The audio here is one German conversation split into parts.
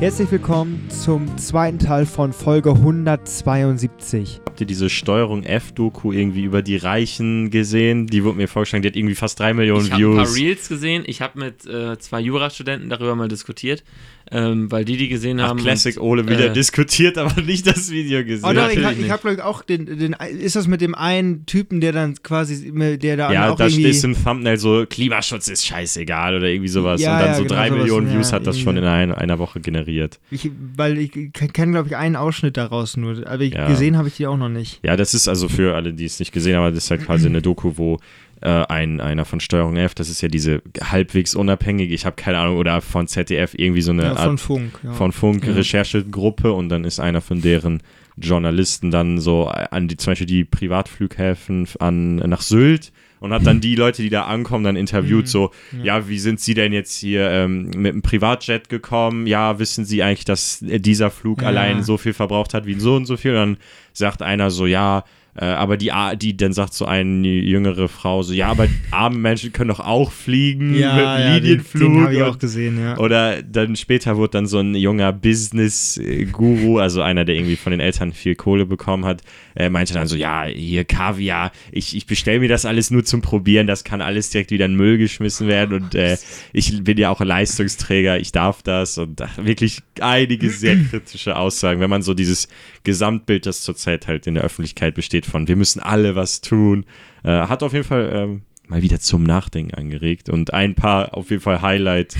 Herzlich willkommen zum zweiten Teil von Folge 172. Habt ihr diese Steuerung F-Doku irgendwie über die Reichen gesehen? Die wurde mir vorgeschlagen, die hat irgendwie fast drei Millionen Ich habe Views. ein paar Reels gesehen. Ich habe mit äh, zwei Jurastudenten darüber mal diskutiert, ähm, weil die die gesehen Ach, haben. Classic und, Ole wieder äh, diskutiert, aber nicht das Video gesehen. Oh, doch, ich, hab- ich habe glaube ich auch den, den, ist das mit dem einen Typen, der dann quasi, der da ja, auch da irgendwie, steht im Thumbnail so, Klimaschutz ist scheißegal oder irgendwie sowas. Ja, und dann ja, so genau drei sowas, Millionen ja, Views hat das schon in ein, einer Woche generiert. ich, weil ich kenne glaube ich einen Ausschnitt daraus nur, aber ich, Ja. gesehen habe ich die auch noch nicht. Ja, das ist also für alle, die es nicht gesehen haben, das ist halt quasi eine Doku, wo äh, ein, einer von Steuerung F, das ist ja diese halbwegs unabhängige, ich habe keine Ahnung, oder von ZDF irgendwie so eine Ja, Art von Funk. Ja. von Funk Ja. Recherchegruppe und dann ist einer von deren Journalisten dann so an die zum Beispiel die Privatflughäfen an nach Sylt und hat dann die Leute, die da ankommen, dann interviewt Mhm. so, ja. wie sind Sie denn jetzt hier ähm, mit einem Privatjet gekommen? Ja, wissen Sie eigentlich, dass äh, dieser Flug Ja. allein so viel verbraucht hat wie so und so viel? Und dann sagt einer so, ja, äh, aber die, die, dann sagt so eine jüngere Frau so, ja, aber arme Menschen können doch auch fliegen mit ja, einem ja, den, Linienflug. den habe ich auch gesehen, ja. oder dann später wurde dann so ein junger Business-Guru, also einer, der irgendwie von den Eltern viel Kohle bekommen hat, äh, meinte dann so, ja, hier Kaviar, ich, ich bestelle mir das alles nur zum Probieren, das kann alles direkt wieder in den Müll geschmissen werden und äh, ich bin ja auch ein Leistungsträger, ich darf das und ach, wirklich einige sehr kritische Aussagen, wenn man so dieses Gesamtbild, das zurzeit halt in der Öffentlichkeit besteht von, wir müssen alle was tun, äh, hat auf jeden Fall ähm, mal wieder zum Nachdenken angeregt und ein paar auf jeden Fall Highlight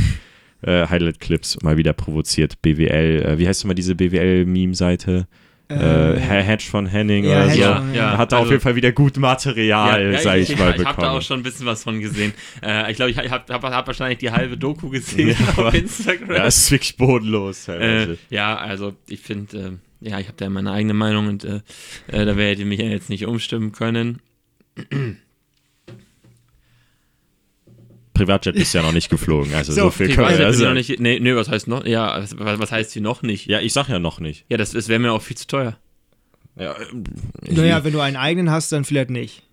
äh, Highlight-Clips mal wieder provoziert. BWL, äh, wie heißt nochmal diese BWL-Meme-Seite? Äh, Hedge von Henning ja, oder so. von- ja. Hat da auf also- jeden Fall wieder gut Material, ja, sag ich, mal, ich, ich habe da bekommen. auch schon ein bisschen was von gesehen. Äh, ich glaube, ich habe hab, hab wahrscheinlich die halbe Doku gesehen Ja, auf Instagram. ja, es ist wirklich bodenlos. äh, ja, also ich finde, äh, ja, ich habe da meine eigene Meinung und äh, äh, da werdet ihr mich ja jetzt nicht umstimmen können. Privatjet ist ja noch nicht geflogen, also so, So, viel Ich können wir noch sagen. nicht. Nee, nee, was heißt noch? Ja, was, was heißt hier noch nicht? Ja, ich sag ja noch nicht. Ja, das, das wäre mir auch viel zu teuer. Ja, ähm, Naja, wenn du einen eigenen hast, dann vielleicht nicht.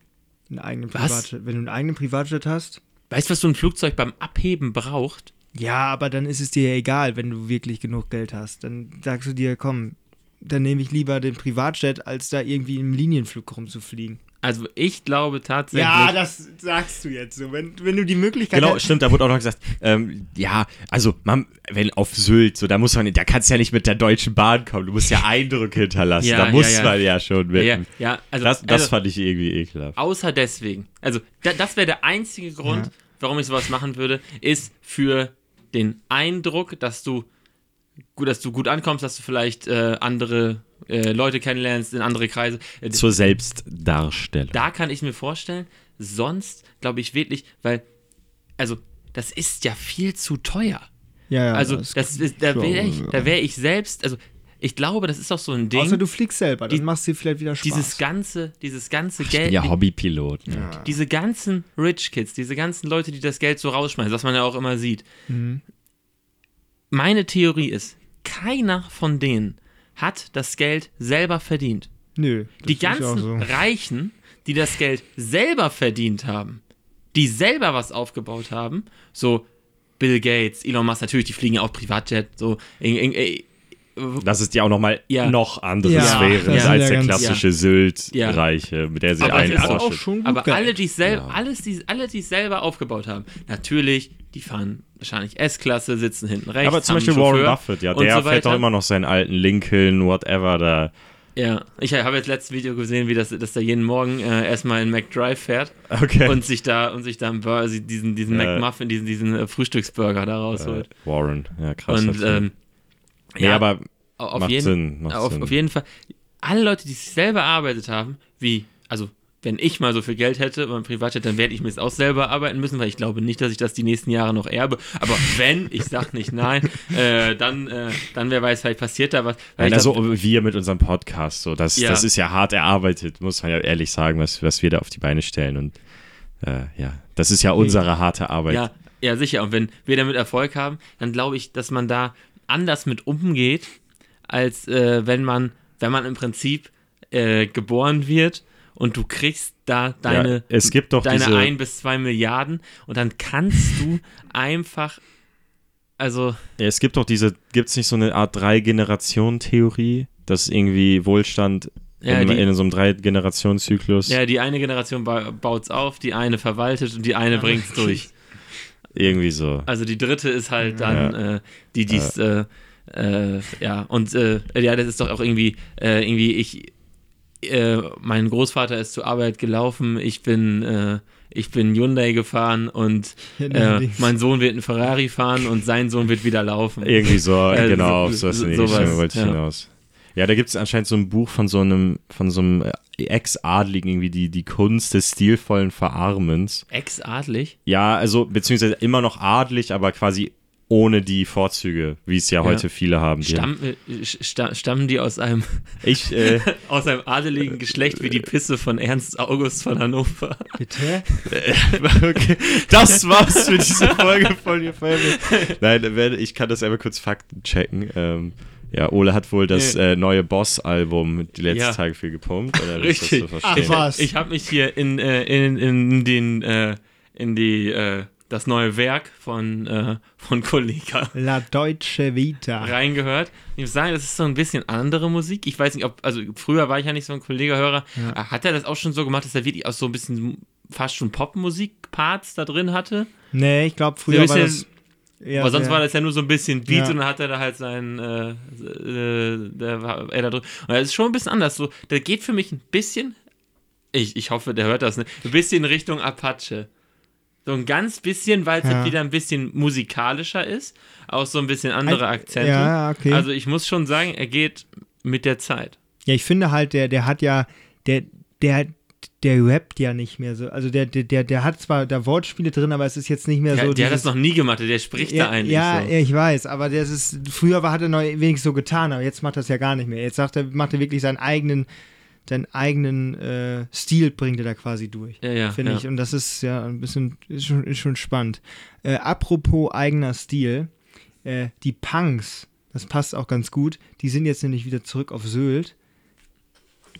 Einen eigenen Was? Privatjet. Wenn du einen eigenen Privatjet hast, Weißt du, was so ein Flugzeug beim Abheben braucht? ja, aber dann ist es dir ja egal, wenn du wirklich genug Geld hast. Dann sagst du dir, komm, dann nehme ich lieber den Privatjet, als da irgendwie im Linienflug rumzufliegen. Also ich glaube tatsächlich. Ja, das sagst du jetzt so. Wenn, wenn du die Möglichkeit Genau, hast. stimmt, da wurde auch noch gesagt, ähm, ja, also, man, wenn auf Sylt, so, da muss man, da kannst du ja nicht mit der Deutschen Bahn kommen, du musst ja Eindrücke hinterlassen, Ja, da ja, muss ja. man ja schon mit. ja, ja, also, Das, das also fand ich irgendwie ekelhaft. außer deswegen. Also da, das wäre der einzige Grund, Ja. warum ich sowas machen würde, ist für den Eindruck, dass du gut, dass du gut ankommst, dass du vielleicht äh, andere äh, Leute kennenlernst in andere Kreise. Äh, Zur Selbstdarstellung. da kann ich mir vorstellen. Sonst glaube ich wirklich, weil also das ist ja viel zu teuer. ja, ja, Also das ist, da wäre ich, da wäre ich selbst, also ich glaube, das ist auch so ein Ding. Außer du fliegst selber, dann Die- machst du dir vielleicht wieder Spaß. dieses ganze, dieses ganze Ich bin Geld, ja Hobbypilot. Ne? ja. diese ganzen Rich Kids, diese ganzen Leute, die das Geld so rausschmeißen, was man ja auch immer sieht. Mhm. Meine Theorie ist, keiner von denen hat das Geld selber verdient. Nö. Die ganzen so. Reichen, die das Geld selber verdient haben, die selber was aufgebaut haben, so Bill Gates, Elon Musk, natürlich, die fliegen ja auch Privatjet, so in, in, in, Das ist ja auch nochmal Ja. noch andere Ja, Sphäre ist als ja der klassische Ja. Sylt-Reiche, mit der sie Aber einen das ist auch ausschüttet. schon gut Aber alle, die es selber, Ja. alles, die, alle, die es selber aufgebaut haben, natürlich, die fahren wahrscheinlich S-Klasse, sitzen hinten rechts. Aber zum haben Beispiel Warren Buffett, ja, der so fährt doch immer noch seinen alten Lincoln, whatever, da. Ja, ich habe jetzt letztes Video gesehen, wie das, dass der jeden Morgen äh, erstmal in McDrive fährt Okay. und sich da und sich da einen Bur also diesen, diesen Ja. McMuffin, diesen, diesen äh, Frühstücksburger da äh, rausholt. Warren, ja, krass. und ähm, nee, aber auf, macht jeden, Sinn, auf, Sinn. auf jeden Fall, alle Leute, die sich selber erarbeitet haben, wie, also wenn ich mal so viel Geld hätte beim Privatjet, dann werde ich mir das auch selber arbeiten müssen, weil ich glaube nicht, dass ich das die nächsten Jahre noch erbe. Aber wenn, ich sag nicht nein, äh, dann, äh, dann wer weiß, vielleicht passiert da was. Nein, ich glaub, also wir mit unserem Podcast, so das, Ja. das ist ja hart erarbeitet, muss man ja ehrlich sagen, was, was wir da auf die Beine stellen. Und äh, ja, das ist ja unsere harte Arbeit. ja, ja, sicher. Und wenn wir damit Erfolg haben, dann glaube ich, dass man da anders mit umgeht, als äh, wenn man, wenn man im Prinzip äh, geboren wird und du kriegst da deine, ja, es gibt doch deine diese, ein bis zwei Milliarden und dann kannst du einfach Also, Ja, es gibt doch diese, gibt es nicht so eine Art Drei-Generationen-Theorie, dass irgendwie Wohlstand ja, in, die, in so einem Drei-Generations-Zyklus ja, die eine Generation ba baut's auf, die eine verwaltet und die eine bringt's durch. irgendwie so. Also die dritte ist halt dann äh, die, dies, äh, äh, ja, und äh, ja, das ist doch auch irgendwie, äh, irgendwie, ich, äh, mein Großvater ist zur Arbeit gelaufen, ich bin, äh, ich bin Hyundai gefahren und äh, mein Sohn wird einen Ferrari fahren und sein Sohn wird wieder laufen. Irgendwie so, Äh, genau, so- auf sowas in die sowas, wollte ich ja. hinaus. Ja, da gibt es anscheinend so ein Buch von so einem, von so einem Ex-Adligen, irgendwie die, die Kunst des stilvollen Verarmens. Ex-adlig? Ja, also, beziehungsweise immer noch adlig, aber quasi ohne die Vorzüge, wie es ja, Ja. heute viele haben. Die Stamm, äh, sta- stammen die aus einem, Ich, äh, aus einem adeligen Geschlecht wie die Pisse von Ernst August von Hannover? Bitte? okay, das war's für diese Folge von Your Family. Nein, werde- ich kann das einmal kurz Fakten checken. Ähm, ja, Ole hat wohl das äh, neue Boss-Album die letzten Ja. Tage viel gepumpt. Oder wie ist das Richtig. Ach, was? Ich habe mich hier in, äh, in, in den, äh, in die, äh, das neue Werk von, äh, von Kollega La Deutsche Vita. reingehört. Ich muss sagen, das ist so ein bisschen andere Musik. Ich weiß nicht, ob, also früher war ich ja nicht so ein Kollega-Hörer. Ja. Hat er das auch schon so gemacht, dass er wirklich auch so ein bisschen fast schon Popmusik-Parts da drin hatte? Nee, ich glaube, So früher ein war das. Ja, Aber sonst sehr- war das ja nur so ein bisschen Beat Ja. und dann hat er da halt seinen, äh, äh, der war er da drin. Und das ist schon ein bisschen anders. So, der geht für mich ein bisschen, ich, ich hoffe, der hört das, ne? Ein bisschen Richtung Apache. So ein ganz bisschen, weil es Ja. wieder ein bisschen musikalischer ist. Auch so ein bisschen andere Akzente. Ja, okay. Also ich muss schon sagen, er geht mit der Zeit. Ja, ich finde halt, der, der hat ja, der, der, der rappt ja nicht mehr so. Also der, der, der, der hat zwar da Wortspiele drin, aber es ist jetzt nicht mehr Der, so. der hat das dieses- noch nie gemacht, der spricht ja, da eigentlich ja, so. ja, ich weiß, aber das ist, früher war, hat er noch wenigstens so getan, aber jetzt macht er es ja gar nicht mehr. Jetzt sagt er, macht er wirklich seinen eigenen, seinen eigenen äh, Stil bringt er da quasi durch. Ja, ja, finde ja. ich. Und das ist ja ein bisschen, ist schon, ist schon spannend. Äh, apropos eigener Stil, äh, die Punks, das passt auch ganz gut, die sind jetzt nämlich wieder zurück auf Sylt.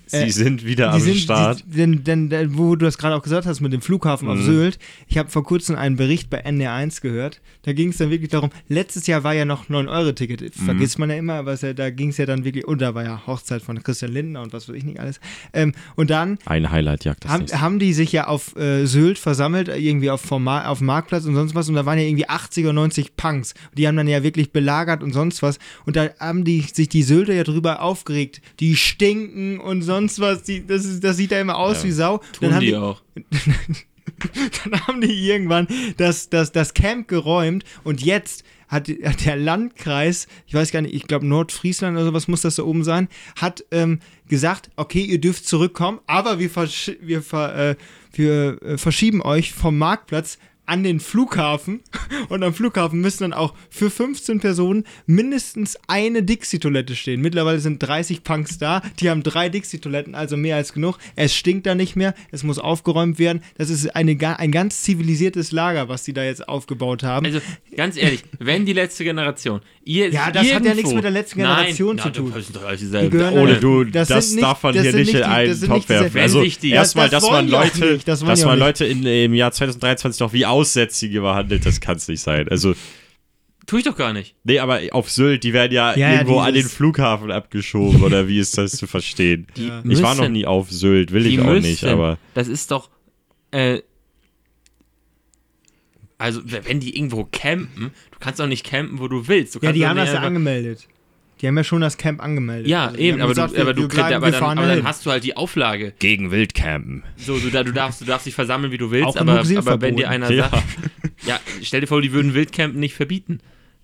Sie äh, sind wieder am sind, Start. Die, denn, denn, denn, wo du das gerade auch gesagt hast mit dem Flughafen auf Mhm. Sylt, ich habe vor kurzem einen Bericht bei NR1 gehört. Da ging es dann wirklich darum, letztes Jahr war ja noch 9-Euro-Ticket, Mhm. vergisst man ja immer, aber ja, da ging es ja dann wirklich, und da war ja Hochzeit von Christian Lindner und was weiß ich nicht alles. Ähm, und dann Ein Highlight jagt das haben, haben die sich ja auf äh, Sylt versammelt, irgendwie auf, vom auf dem Marktplatz und sonst was. Und da waren ja irgendwie 80 oder 90 Punks. Die haben dann ja wirklich belagert und sonst was. Und da haben die sich die Sylter ja drüber aufgeregt. Die stinken und sonst was. Die, das, ist, das sieht ja immer aus Ja. wie Sau. Tun dann haben die die, auch. dann haben die irgendwann das, das, das Camp geräumt und jetzt hat, hat der Landkreis, ich weiß gar nicht, ich glaube Nordfriesland oder sowas muss das da oben sein, hat ähm, gesagt, okay, ihr dürft zurückkommen, aber wir, versch wir, ver äh, wir äh, verschieben euch vom Marktplatz an den Flughafen und am Flughafen müssen dann auch für 15 Personen mindestens eine Dixie-Toilette stehen. Mittlerweile sind 30 Punks da, die haben drei Dixie-Toiletten, also mehr als genug. Es stinkt da nicht mehr, es muss aufgeräumt werden. Das ist eine, ein ganz zivilisiertes Lager, was die da jetzt aufgebaut haben. Also, ganz ehrlich, wenn die letzte Generation, ihr Ja, das hat ja irgendwo- nichts mit der letzten Generation Nein, zu tun. Das sind doch alles Die Ohne du, das das, nicht- darf man das hier nicht in die- einen Topf werfen. Also die- erstmal, Das- das dass man die Leute, nicht, das dass die man. Leute in, im Jahr 2023 noch wie Aussätzige behandelt, das kann es nicht sein. Also, Tue ich doch gar nicht. nee, aber auf Sylt, die werden ja, Ja, irgendwo an den Flughafen abgeschoben, oder wie ist das zu verstehen? Ja. Ich war noch müssen- nie auf Sylt, will ich Die auch müssen. nicht, aber Das ist doch. Äh, also, wenn die irgendwo campen, du kannst doch nicht campen, wo du willst. Du ja, die haben das ja angemeldet. Die haben ja schon das Camp angemeldet. Ja, Also eben, aber, gesagt, du, wir- aber, du, bleiben- aber, dann, aber dann hast du halt die Auflage. gegen Wildcampen. So, du, da- du, darfst, du darfst dich versammeln, wie du willst, Auch aber, aber wenn dir einer Ja. sagt, ja, stell dir vor, die würden Wildcampen nicht verbieten.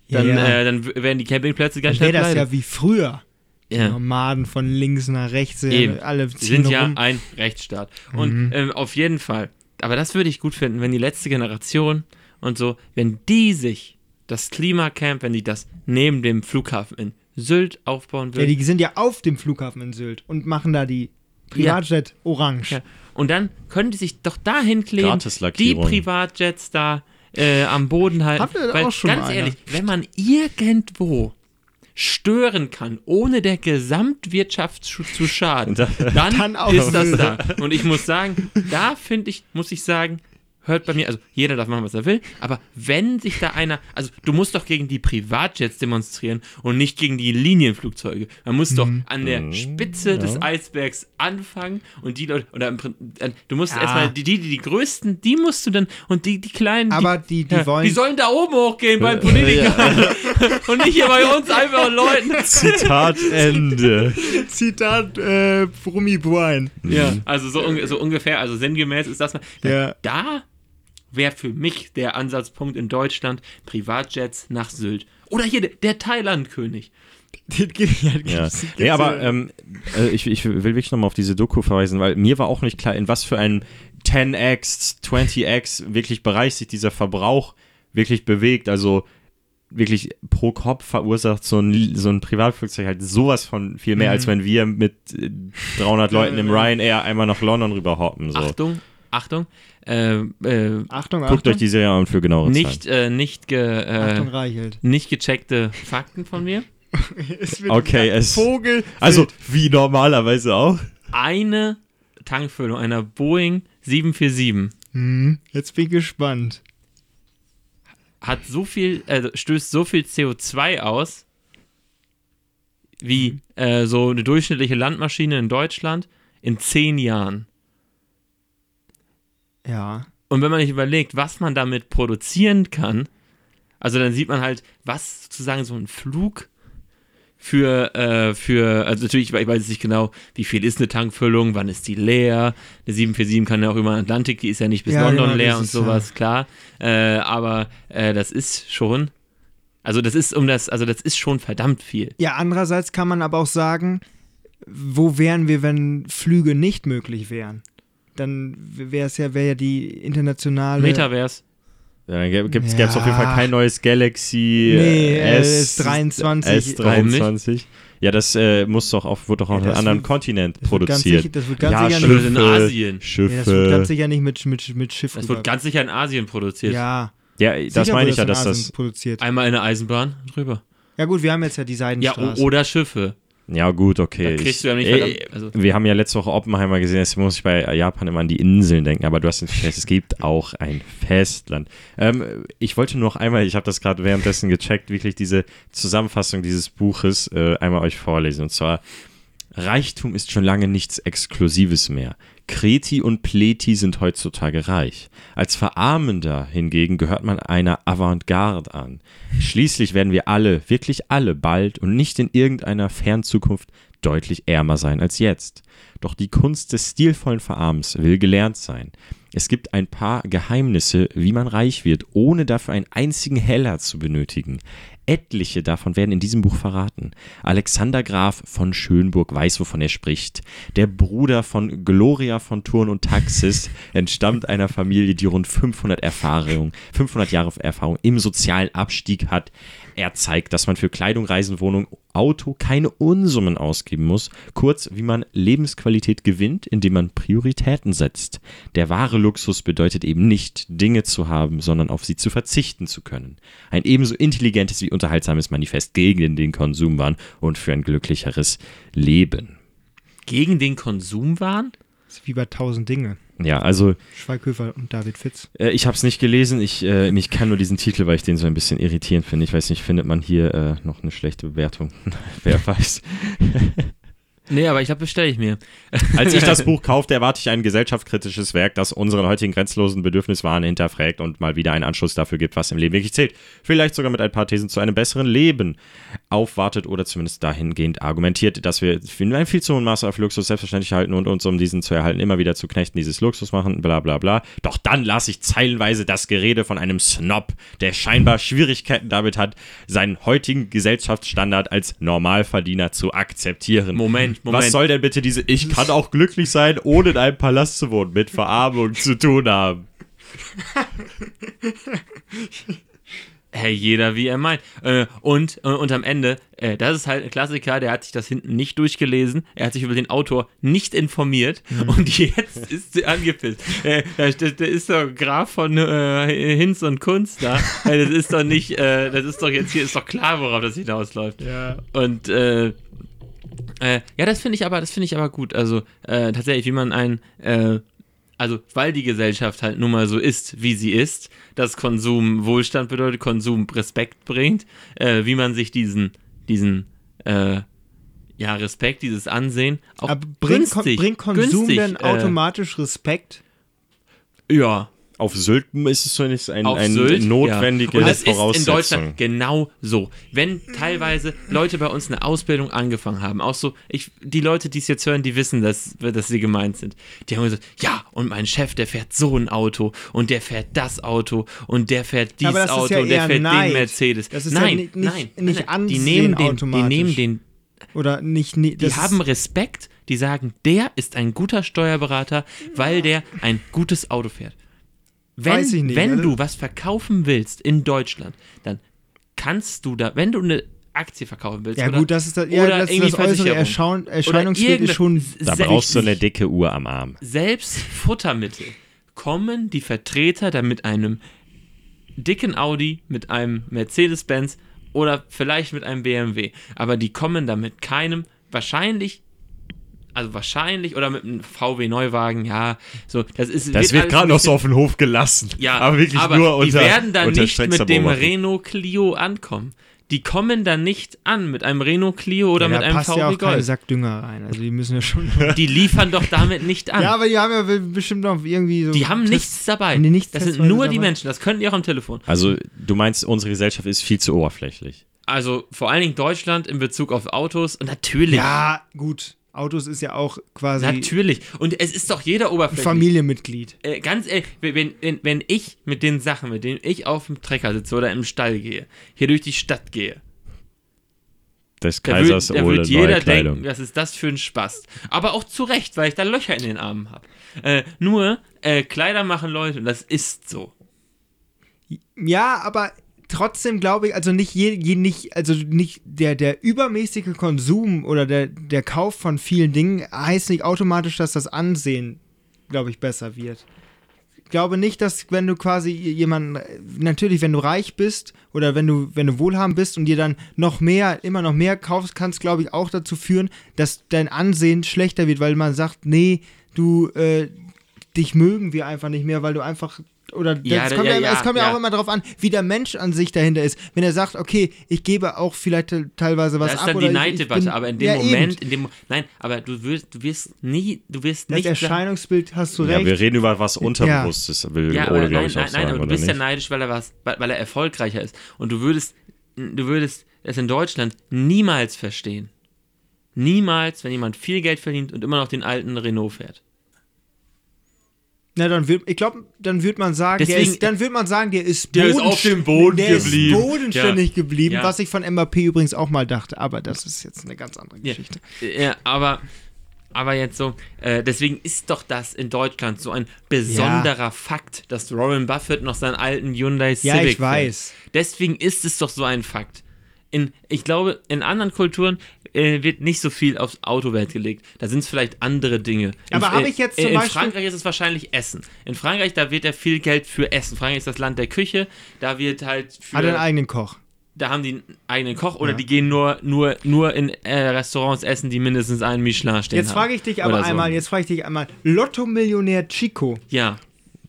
Dann, ja. Äh, dann wären die Campingplätze ganz Dann schnell wäre das ja wie früher. Die Ja. Nomaden von links nach rechts, äh, Eben. alle ziehen sind ja rum. ein Rechtsstaat. Und ähm, auf jeden Fall. Aber das würde ich gut finden, wenn die letzte Generation und so, wenn die sich das Klimacamp, wenn die das neben dem Flughafen in Sylt aufbauen Ja, würden. die sind ja auf dem Flughafen in Sylt und machen da die Privatjet orange. Ja. Und dann können die sich doch dahin kleben, die. Privatjets da äh, am Boden halten. Habt ihr da Weil, auch schon ganz mal eine? ehrlich, wenn man irgendwo stören kann, ohne der Gesamtwirtschaft zu, zu schaden, Da- dann, Dann auch ist das da. Und ich muss sagen, da finde ich, muss ich sagen, hört bei mir, also jeder darf machen, was er will, aber wenn sich da einer, also du musst doch gegen die Privatjets demonstrieren und nicht gegen die Linienflugzeuge. Man muss doch an der Mhm, Spitze des ja. Eisbergs anfangen und die Leute, oder äh, du musst Ja. erstmal, die, die, die größten, die musst du dann, und die, die kleinen, die, Aber die, die ja, wollen. die sollen da oben hochgehen beim Politikern und nicht hier bei uns einfach Leuten. Zitat Ende. Zitat äh, Brummi. Ja, also so, so ungefähr, also sinngemäß ist das mal. Ja. Da wäre für mich der Ansatzpunkt in Deutschland Privatjets nach Sylt. Oder hier der, Thailand-König. Ja, nee, aber äh, ähm, äh, ich, ich will wirklich nochmal auf diese Doku verweisen, weil mir war auch nicht klar, in was für einem 10x, 20x wirklich Bereich sich dieser Verbrauch wirklich bewegt. Also wirklich pro Kopf verursacht so ein, so ein Privatflugzeug halt sowas von viel mehr, Mhm. als wenn wir mit äh, 300 Leuten im ja. Ryanair einmal nach London rüberhoppen. So. Achtung, Achtung, äh, äh, Achtung, Guckt Achtung. euch die Serie an für genauere nicht, äh, nicht, ge, Achtung, äh, Reichelt. nicht gecheckte Fakten von mir. Es wird Okay, ein es- Vogel. Also wie normalerweise auch. Eine Tankfüllung einer Boeing 747 Hm, jetzt bin ich gespannt. hat so viel, äh, stößt so viel CO2 aus, wie äh, so eine durchschnittliche Landmaschine in Deutschland in zehn Jahren. Ja. Und wenn man sich überlegt, was man damit produzieren kann, also dann sieht man halt, was sozusagen so ein Flug für, äh, für, also natürlich, ich weiß nicht genau, wie viel ist eine Tankfüllung, wann ist die leer. Eine 747 kann ja auch über den Atlantik, die ist ja nicht bis Ja, London genau, leer das und sowas, klar. Äh, aber äh, das ist schon, also das ist um das, also das ist schon verdammt viel. Ja, andererseits kann man aber auch sagen, wo wären wir, wenn Flüge nicht möglich wären? Dann wäre es ja, wäre ja die internationale. Metaverse. Ja, Dann gibt es Ja. auf jeden Fall kein neues Galaxy Nee, äh, S, S23. S23. Ja, das äh, muss doch auf, wird doch auf Ja, einem anderen wird- Kontinent das wird ganz produziert. sicher- das wird ganz ja, sicher Schiffe, nicht- In Asien. Schiffe. Ja, das wird ganz sicher nicht mit, mit, mit Schiff Das wird ganz sicher in Asien produziert. Ja, ja, das meine wurde ich ja, dass das. produziert. Einmal in der Eisenbahn drüber. Ja gut, wir haben jetzt ja die Ja, Seidenstraße. o- oder Schiffe. Ja, gut, okay. Da kriegst du ja nicht verdammt- also- wir haben ja letzte Woche Oppenheimer gesehen, deswegen muss ich bei Japan immer an die Inseln denken, aber du hast natürlich recht, es gibt auch ein Festland. Ähm, ich wollte noch einmal, ich habe das gerade währenddessen gecheckt, wirklich diese Zusammenfassung dieses Buches äh, einmal euch vorlesen. Und zwar, Reichtum ist schon lange nichts Exklusives mehr. Kreti und Pleti sind heutzutage reich. Als Verarmender hingegen gehört man einer Avantgarde an. Schließlich werden wir alle, wirklich alle, bald und nicht in irgendeiner Fernzukunft deutlich ärmer sein als jetzt. Doch die Kunst des stilvollen Verarmens will gelernt sein. Es gibt ein paar Geheimnisse, wie man reich wird, ohne dafür einen einzigen Heller zu benötigen. Etliche davon werden in diesem Buch verraten. Alexander Graf von Schönburg weiß, wovon er spricht. Der Bruder von Gloria von Thurn und Taxis entstammt einer Familie, die rund 500 Erfahrung, 500 Jahre Erfahrung im sozialen Abstieg hat. Er zeigt, dass man für Kleidung, Reisen, Wohnung, Auto keine Unsummen ausgeben muss. Kurz, wie man Lebensqualität gewinnt, indem man Prioritäten setzt. Der wahre Luxus bedeutet eben nicht, Dinge zu haben, sondern auf sie zu verzichten zu können. Ein ebenso intelligentes wie unterhaltsames Manifest gegen den Konsumwahn und für ein glücklicheres Leben. Gegen den Konsumwahn? Das ist wie bei Tausend Dinge. Ja, also Schweighöfer und David Fitz. Äh, ich habe es nicht gelesen. Ich, äh, ich kann nur diesen Titel, weil ich den so ein bisschen irritierend finde. Ich weiß nicht, findet man hier äh, noch eine schlechte Bewertung? Wer weiß. Nee, aber ich glaube, bestelle ich mir. Als ich das Buch kaufte, erwarte ich ein gesellschaftskritisches Werk, das unseren heutigen grenzlosen Bedürfniswahn hinterfragt und mal wieder einen Anschluss dafür gibt, was im Leben wirklich zählt. Vielleicht sogar mit ein paar Thesen zu einem besseren Leben aufwartet oder zumindest dahingehend argumentiert, dass wir ein viel zu hohen Maße auf Luxus selbstverständlich halten und uns, um diesen zu erhalten, immer wieder zu knechten, dieses Luxus machen, bla bla bla. Doch dann las ich zeilenweise das Gerede von einem Snob, der scheinbar Schwierigkeiten damit hat, seinen heutigen Gesellschaftsstandard als Normalverdiener zu akzeptieren. Moment, Moment. Was soll denn bitte diese Ich kann auch glücklich sein, ohne in einem Palast zu wohnen, mit Verarmung zu tun haben? Hey, jeder wie er meint. Äh, und, äh, und am Ende, äh, das ist halt ein Klassiker, der hat sich das hinten nicht durchgelesen, er hat sich über den Autor nicht informiert und jetzt ist sie angepisst. Äh, da ist doch Graf von äh, Hinz und Kunst da. Äh, das ist doch nicht, äh, das ist doch jetzt hier, ist doch klar, worauf das hinausläuft. Ja. Und äh, ja, das finde ich aber, das finde ich aber gut. Also äh, tatsächlich, wie man ein, äh, also weil die Gesellschaft halt nun mal so ist, wie sie ist, dass Konsum Wohlstand bedeutet, Konsum Respekt bringt, äh, wie man sich diesen, diesen, äh, ja, Respekt, dieses Ansehen auch Aber bringt, Kon günstig, bringt Konsum günstig, denn äh, automatisch Respekt? Ja, Auf Sylt ist es so nicht ein, auf ein Sylt, notwendige ja. Und das ist in Voraussetzung. Deutschland genau so. Wenn teilweise Leute bei uns eine Ausbildung angefangen haben, auch so, ich, die Leute, die es jetzt hören, die wissen, dass, dass sie gemeint sind. Die haben gesagt, ja, und mein Chef, der fährt so ein Auto und der fährt das Auto und der fährt dieses ist Auto ja und der fährt Neid. den Mercedes. Das ist ja nein, nicht- nicht- nein, nicht nein, die nehmen den, die nehmen den Oder nicht? nie- die haben Respekt, die sagen, der ist ein guter Steuerberater, weil der ein gutes Auto fährt. Wenn, Weiß ich nicht, wenn also- du was verkaufen willst in Deutschland, dann kannst du da, wenn du eine Aktie verkaufen willst, ja oder, gut, das ist das, ja, oder das, irgendwie das äußere. Erschaun, Erscheinungsbild ist schon. Da brauchst du eine dicke Uhr am Arm. Selbst Futtermittel kommen die Vertreter dann mit einem dicken Audi, mit einem Mercedes-Benz oder vielleicht mit einem BMW. Aber die kommen da mit keinem, wahrscheinlich, also wahrscheinlich, oder mit einem VW-Neuwagen, ja, so, das ist. Das wird alles gerade noch so auf den Hof gelassen. Ja, aber wirklich aber nur unter die werden dann nicht mit dem. Renault Clio ankommen. Die kommen dann nicht an mit einem Renault Clio oder ja, mit da einem passt VW ja auch kein Golf. Sack Dünger rein. Also die müssen ja schon. Die liefern doch damit nicht an. ja, aber die haben ja bestimmt noch irgendwie so. die haben Tests- nichts dabei. Haben die nichts das sind nur die dabei? Menschen. Das können die auch am Telefon. Also, du meinst, unsere Gesellschaft ist viel zu oberflächlich. Also vor allen Dingen Deutschland in Bezug auf Autos. Und natürlich. Ja, gut. Autos ist ja auch quasi Natürlich. Und es ist doch jeder ein oberflächlich. Familienmitglied. Äh, ganz ehrlich, wenn, wenn, wenn ich mit den Sachen, mit denen ich auf dem Trecker sitze oder im Stall gehe, hier durch die Stadt gehe, Des da Kaisers wird, da wird neue jeder Kleidung. denken, was ist das für ein Spaß. Aber auch zu Recht, weil ich da Löcher in den Armen habe. Äh, nur, äh, Kleider machen Leute und das ist so. Ja, aber trotzdem glaube ich, also nicht je, je nicht, also nicht der, der übermäßige Konsum oder der, der Kauf von vielen Dingen heißt nicht automatisch, dass das Ansehen, glaube ich, besser wird. Ich glaube nicht, dass wenn du quasi jemanden, natürlich, wenn du reich bist oder wenn du, wenn du wohlhabend bist und dir dann noch mehr, immer noch mehr kaufst, kann es, glaube ich, auch dazu führen, dass dein Ansehen schlechter wird, weil man sagt, nee, du, äh, dich mögen wir einfach nicht mehr, weil du einfach oder Ja, das da- kommt ja, ja, ja, es kommt ja, ja. auch immer darauf an, wie der Mensch an sich dahinter ist. Wenn er sagt, okay, ich gebe auch vielleicht te- teilweise was Das ist ab dann oder die Neiddebatte, aber in dem ja, Moment, eben. in dem, nein, aber du wirst, du wirst nie, du wirst das nicht sagen- Erscheinungsbild hast du Ja, recht. wir reden über was Unterbewusstes, will Ja, Ole, glaube nein, ich, auch nein, sagen, nein, aber du bist ja nicht? neidisch, weil er was, weil, weil er erfolgreicher ist. Und du würdest, du würdest es in Deutschland niemals verstehen. Niemals, wenn jemand viel Geld verdient und immer noch den alten Renault fährt. Na, dann wird, ich glaube, dann wird man sagen, der Deswegen- ist, dann wird man sagen, der ist, Der ist auf dem Boden der geblieben. ist bodenständig geblieben, Ja. was ich von Mbappé übrigens auch mal dachte, aber das ist jetzt eine ganz andere Ja. Geschichte. Ja, aber, aber jetzt so, äh, deswegen ist doch das in Deutschland so ein besonderer Fakt, dass Warren Buffett noch seinen alten Hyundai Civic Ja, ich fährt. weiß. Deswegen ist es doch so ein Fakt. In, ich glaube, in anderen Kulturen äh, wird nicht so viel aufs Auto Wert gelegt. Da sind es vielleicht andere Dinge. In, Aber habe ich jetzt in, zum in Beispiel- Frankreich ist es wahrscheinlich Essen. In Frankreich, da wird ja viel Geld für Essen. Frankreich ist das Land der Küche. Da wird halt für, Hat einen eigenen Koch. da haben die einen eigenen Koch oder Ja. die gehen nur, nur, nur in äh, Restaurants essen, die mindestens einen Michelin stehen Jetzt frage ich dich aber Oder so. einmal, jetzt frage ich dich einmal, Lotto-Millionär Chico, Ja.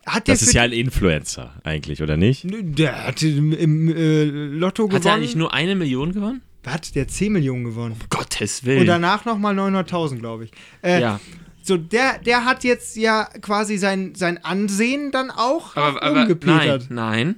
Hat der Das ist ja ein Influencer eigentlich, oder nicht? Der hat im, im äh, Lotto Hat er gewonnen. eigentlich nur eine Million gewonnen? Hat der 10 Millionen gewonnen. Gottes Willen. Und danach nochmal 900.000, glaube ich. Äh, ja. So, der, der hat jetzt ja quasi sein, sein Ansehen dann auch Aber, aber nein, umgepetert. nein.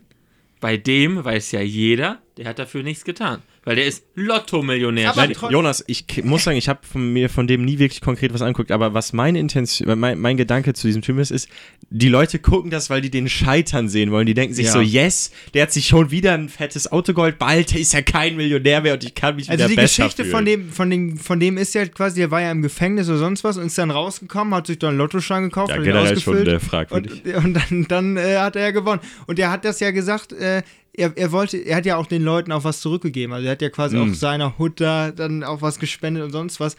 Bei dem weiß ja jeder, der hat dafür nichts getan. Weil der ist Lotto-Millionär. Jonas, ich muss sagen, ich habe von mir von dem nie wirklich konkret was angeguckt, aber was meine Intention, mein, mein Gedanke zu diesem Typ ist, ist, die Leute gucken das, weil die den Scheitern sehen wollen. Die denken sich Ja. so, yes, der hat sich schon wieder ein fettes Auto geholt, bald ist er kein Millionär mehr und ich kann mich Also wieder die besser Geschichte fühlen. von dem, von, dem, von dem ist ja quasi, der war ja im Gefängnis oder sonst was und ist dann rausgekommen, hat sich dann einen Lottoschein gekauft, Ja, hat ihn generell schon, ausgefüllt äh, fragwürdig. Und, und dann, dann äh, hat er ja gewonnen. Und er hat das ja gesagt, äh, er, er wollte, er hat ja auch den Leuten auch was zurückgegeben. Also er hat ja quasi Mhm. auch seiner Hut da dann auch was gespendet und sonst was.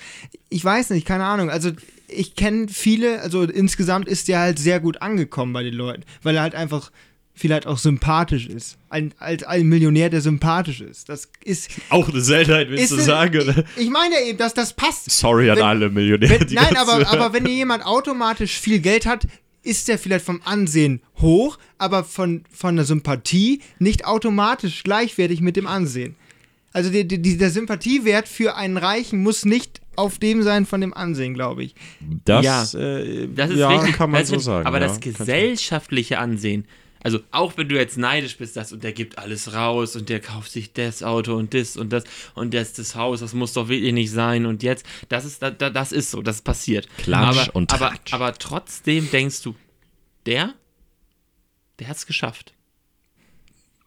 Ich weiß nicht, keine Ahnung. Also ich kenne viele, also insgesamt ist der halt sehr gut angekommen bei den Leuten, weil er halt einfach vielleicht auch sympathisch ist. Ein, als ein Millionär, der sympathisch ist. Das ist. Auch eine Seltenheit, willst du sagen, oder? Ich, ich meine ja eben, dass das passt. Sorry an Wenn- alle Millionäre. Wenn, die nein, aber, hören. aber wenn jemand automatisch viel Geld hat, ist der vielleicht vom Ansehen hoch, aber von, von der Sympathie nicht automatisch gleichwertig mit dem Ansehen. Also die, die, der Sympathiewert für einen Reichen muss nicht auf dem sein von dem Ansehen, glaube ich. Das, Ja, äh, Das ist ja, richtig. kann man das so sagen. Aber ja. das gesellschaftliche Ansehen, also auch wenn du jetzt neidisch bist, das und der gibt alles raus und der kauft sich das Auto und das und das und das das Haus, das muss doch wirklich nicht sein und jetzt, das ist da, da, das ist so, das passiert. Klatsch aber, und aber, aber trotzdem denkst du, der, der hat's geschafft.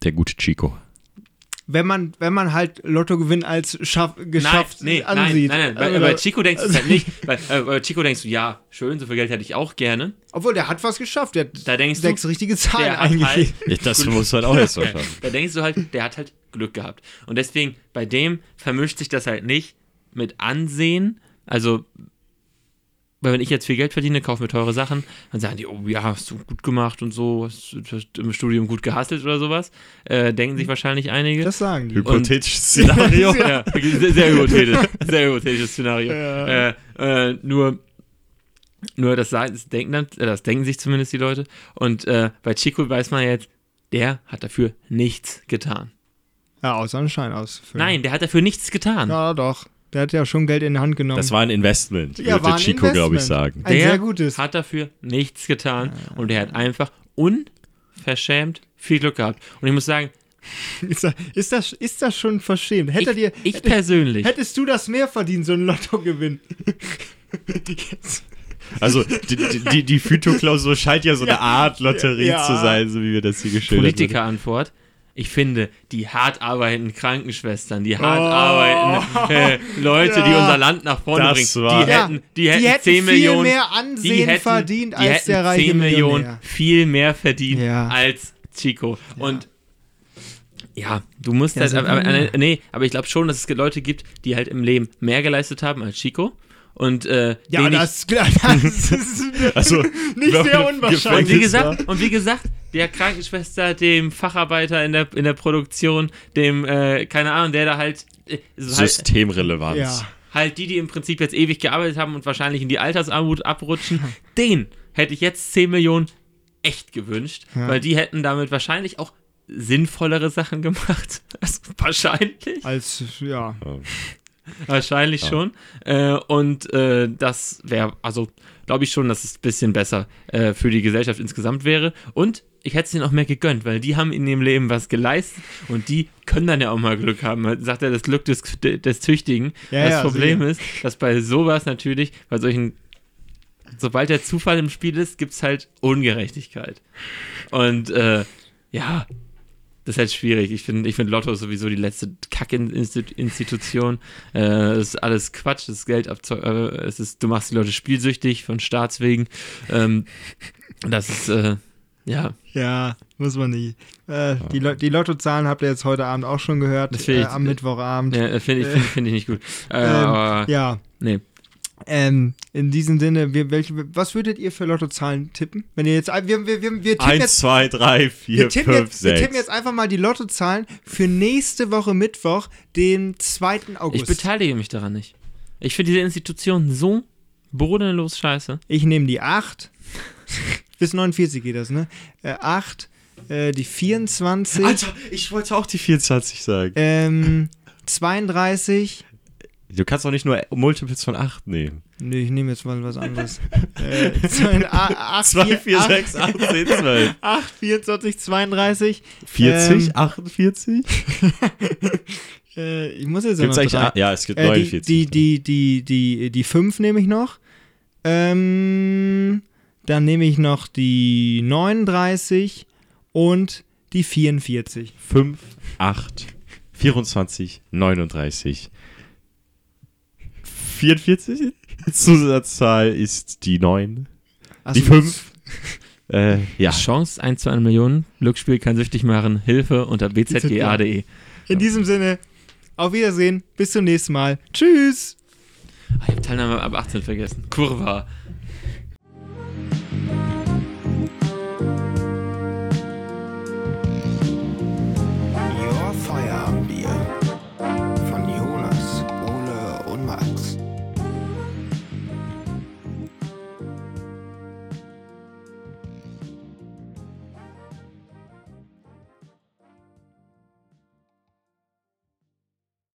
Der gute Chico. Wenn man, wenn man halt Lottogewinn als schaff, geschafft nein, nee, ansieht. Nein, nein, nein. Bei, bei Chico denkst du es halt nicht. Bei, äh, bei Chico denkst du, ja, schön, so viel Geld hätte ich auch gerne. Obwohl, der hat was geschafft. Der hat Da denkst sechs du, richtige Zahlen eingegeben. halt Das muss man auch erst mal schaffen. Da denkst du halt, der hat halt Glück gehabt. Und deswegen, bei dem vermischt sich das halt nicht mit Ansehen. Also, weil wenn ich jetzt viel Geld verdiene, kaufe mir teure Sachen, dann sagen die, oh ja, hast du gut gemacht und so, hast du hast im Studium gut gehasselt oder sowas. Äh, denken sich wahrscheinlich einige. Das sagen die. Hypothetisches Szenario. ja, sehr, sehr hypothetisch. Sehr hypothetisches Szenario. Äh, äh, nur, nur das, das, denken dann, äh, das denken sich zumindest die Leute. Und äh, bei Chico weiß man jetzt, der hat dafür nichts getan. Ja, außer einen Schein ausfüllen. Nein, der hat dafür nichts getan. Ja, doch. Der hat ja schon Geld in die Hand genommen. Das war ein Investment, Ja, würde war ein Chico, glaube ich, sagen. Ein der sehr gutes. hat dafür nichts getan und er hat einfach unverschämt viel Glück gehabt. Und ich muss sagen, Ist das, ist das, ist das schon verschämt? Hätte ich, dir, ich persönlich, hättest du das mehr verdient, so ein Lottogewinn? Jetzt. Also die, die, die, Phytoklausur scheint ja so eine Art Lotterie Ja. zu sein, so wie wir das hier geschildert haben. Politikerantwort. Ich finde, die hart arbeitenden Krankenschwestern, die hart arbeitenden äh, Leute, die Ja. unser Land nach vorne bringen, die Ja, hätten, die hätten, viel 10 Millionen mehr Ansehen verdient die als hätten der reiche 10 Millionen viel mehr verdient Ja. als Chico. Und ja, du musst Ja, halt, aber, nee, aber ich glaube schon, dass es Leute gibt, die halt im Leben mehr geleistet haben als Chico. Und äh, Ja, das, das ist Also, nicht sehr unwahrscheinlich. und wie gesagt, und wie gesagt, der Krankenschwester, dem Facharbeiter in der, in der Produktion, dem, äh, keine Ahnung, der da halt, äh, so halt, Systemrelevanz. Ja. halt die, die im Prinzip jetzt ewig gearbeitet haben und wahrscheinlich in die Altersarmut abrutschen, den hätte ich jetzt 10 Millionen echt gewünscht, Ja. weil die hätten damit wahrscheinlich auch sinnvollere Sachen gemacht. Also wahrscheinlich. Als, ja. Wahrscheinlich schon. Äh, und äh, das wäre, also glaube ich schon, dass es ein bisschen besser äh, für die Gesellschaft insgesamt wäre. Und ich hätte es ihnen auch mehr gegönnt, weil die haben in ihrem Leben was geleistet und die können dann ja auch mal Glück haben. Man Sagt er, das Glück des, des Tüchtigen. Ja, das ja, Problem sicher. ist, dass bei sowas natürlich, bei solchen, sobald der Zufall im Spiel ist, gibt es halt Ungerechtigkeit. Und äh, ja, das ist halt schwierig. Ich finde ich find Lotto ist sowieso die letzte Kackinstitution. Äh, das ist alles Quatsch, das ist Geld äh, es ist, Du machst die Leute spielsüchtig von Staats wegen. Ähm, das ist, äh, ja, Ja, muss man nicht. Äh, die, Lo die Lottozahlen habt ihr jetzt heute Abend auch schon gehört. Äh, am Mittwochabend. ja finde ich, find, find ich nicht gut. Äh, Ähm, aber, ja. nee. Ähm, in diesem Sinne, wir, welche, was würdet ihr für Lottozahlen tippen? Wenn ihr jetzt, wir, wir, wir, wir tippen 1, jetzt 2, 3, Wir 4, tippen, 5, jetzt, wir tippen 6. jetzt einfach mal die Lottozahlen für nächste Woche Mittwoch, den 2. Ich August. beteilige mich daran nicht. Ich finde diese Institution so bodenlos scheiße. Ich nehme die 8. Bis 49 geht das, ne? Äh, 8, äh, die 24, Alter, ich wollte auch die 24 sagen. ähm, 32. Du kannst doch nicht nur Multiples von 8 nehmen. Nee, ich nehme jetzt mal was anderes. äh, 8, 2, 4, 6, 8, 10, 12. 8, 24, 32. 40, Ähm, 48? Äh, ich muss jetzt Gibt's noch drei. ja, es gibt Äh, die, 49. die, die, die, die, die 5 nehme ich noch. Ähm, dann nehme ich noch die 39 und die 44. 5, 8, 24, 39. 44? Zusatzzahl ist die 9. Also, Die 5. Äh, ja. Chance 1 zu 1 Million. Glücksspiel kann süchtig machen. Hilfe unter bzga.de. In diesem Sinne, auf Wiedersehen, bis zum nächsten Mal. Tschüss! Ah, Ich habe Teilnahme ab 18 vergessen. Kurva.